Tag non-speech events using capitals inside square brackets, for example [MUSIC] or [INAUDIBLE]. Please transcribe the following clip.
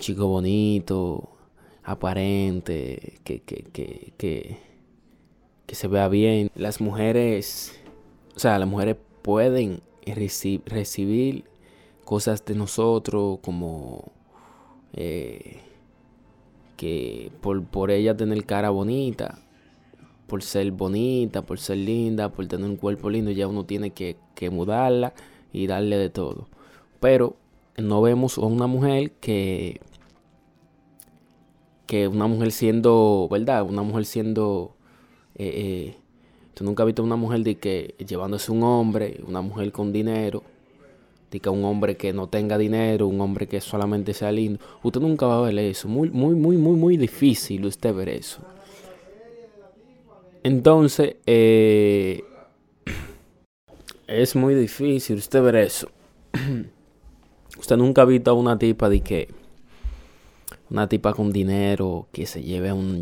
chico bonito, aparente, que, que, que, que, se vea bien. Las mujeres, o sea, las mujeres pueden recibir cosas de nosotros como eh, que por, por ella tener cara bonita, por ser bonita, por ser linda, por tener un cuerpo lindo, ya uno tiene que, que mudarla y darle de todo. Pero no vemos a una mujer que que una mujer siendo, ¿verdad? Una mujer siendo eh, eh, tú nunca has visto una mujer de que llevándose un hombre, una mujer con dinero, de que un hombre que no tenga dinero, un hombre que solamente sea lindo. Usted nunca va a ver eso. Muy, muy, muy, muy, muy difícil usted ver eso. Entonces, eh, [CLEARS THROAT] es muy difícil usted ver eso. [CLEARS THROAT] usted nunca ha visto a una tipa de que una tipa con dinero que se lleve a un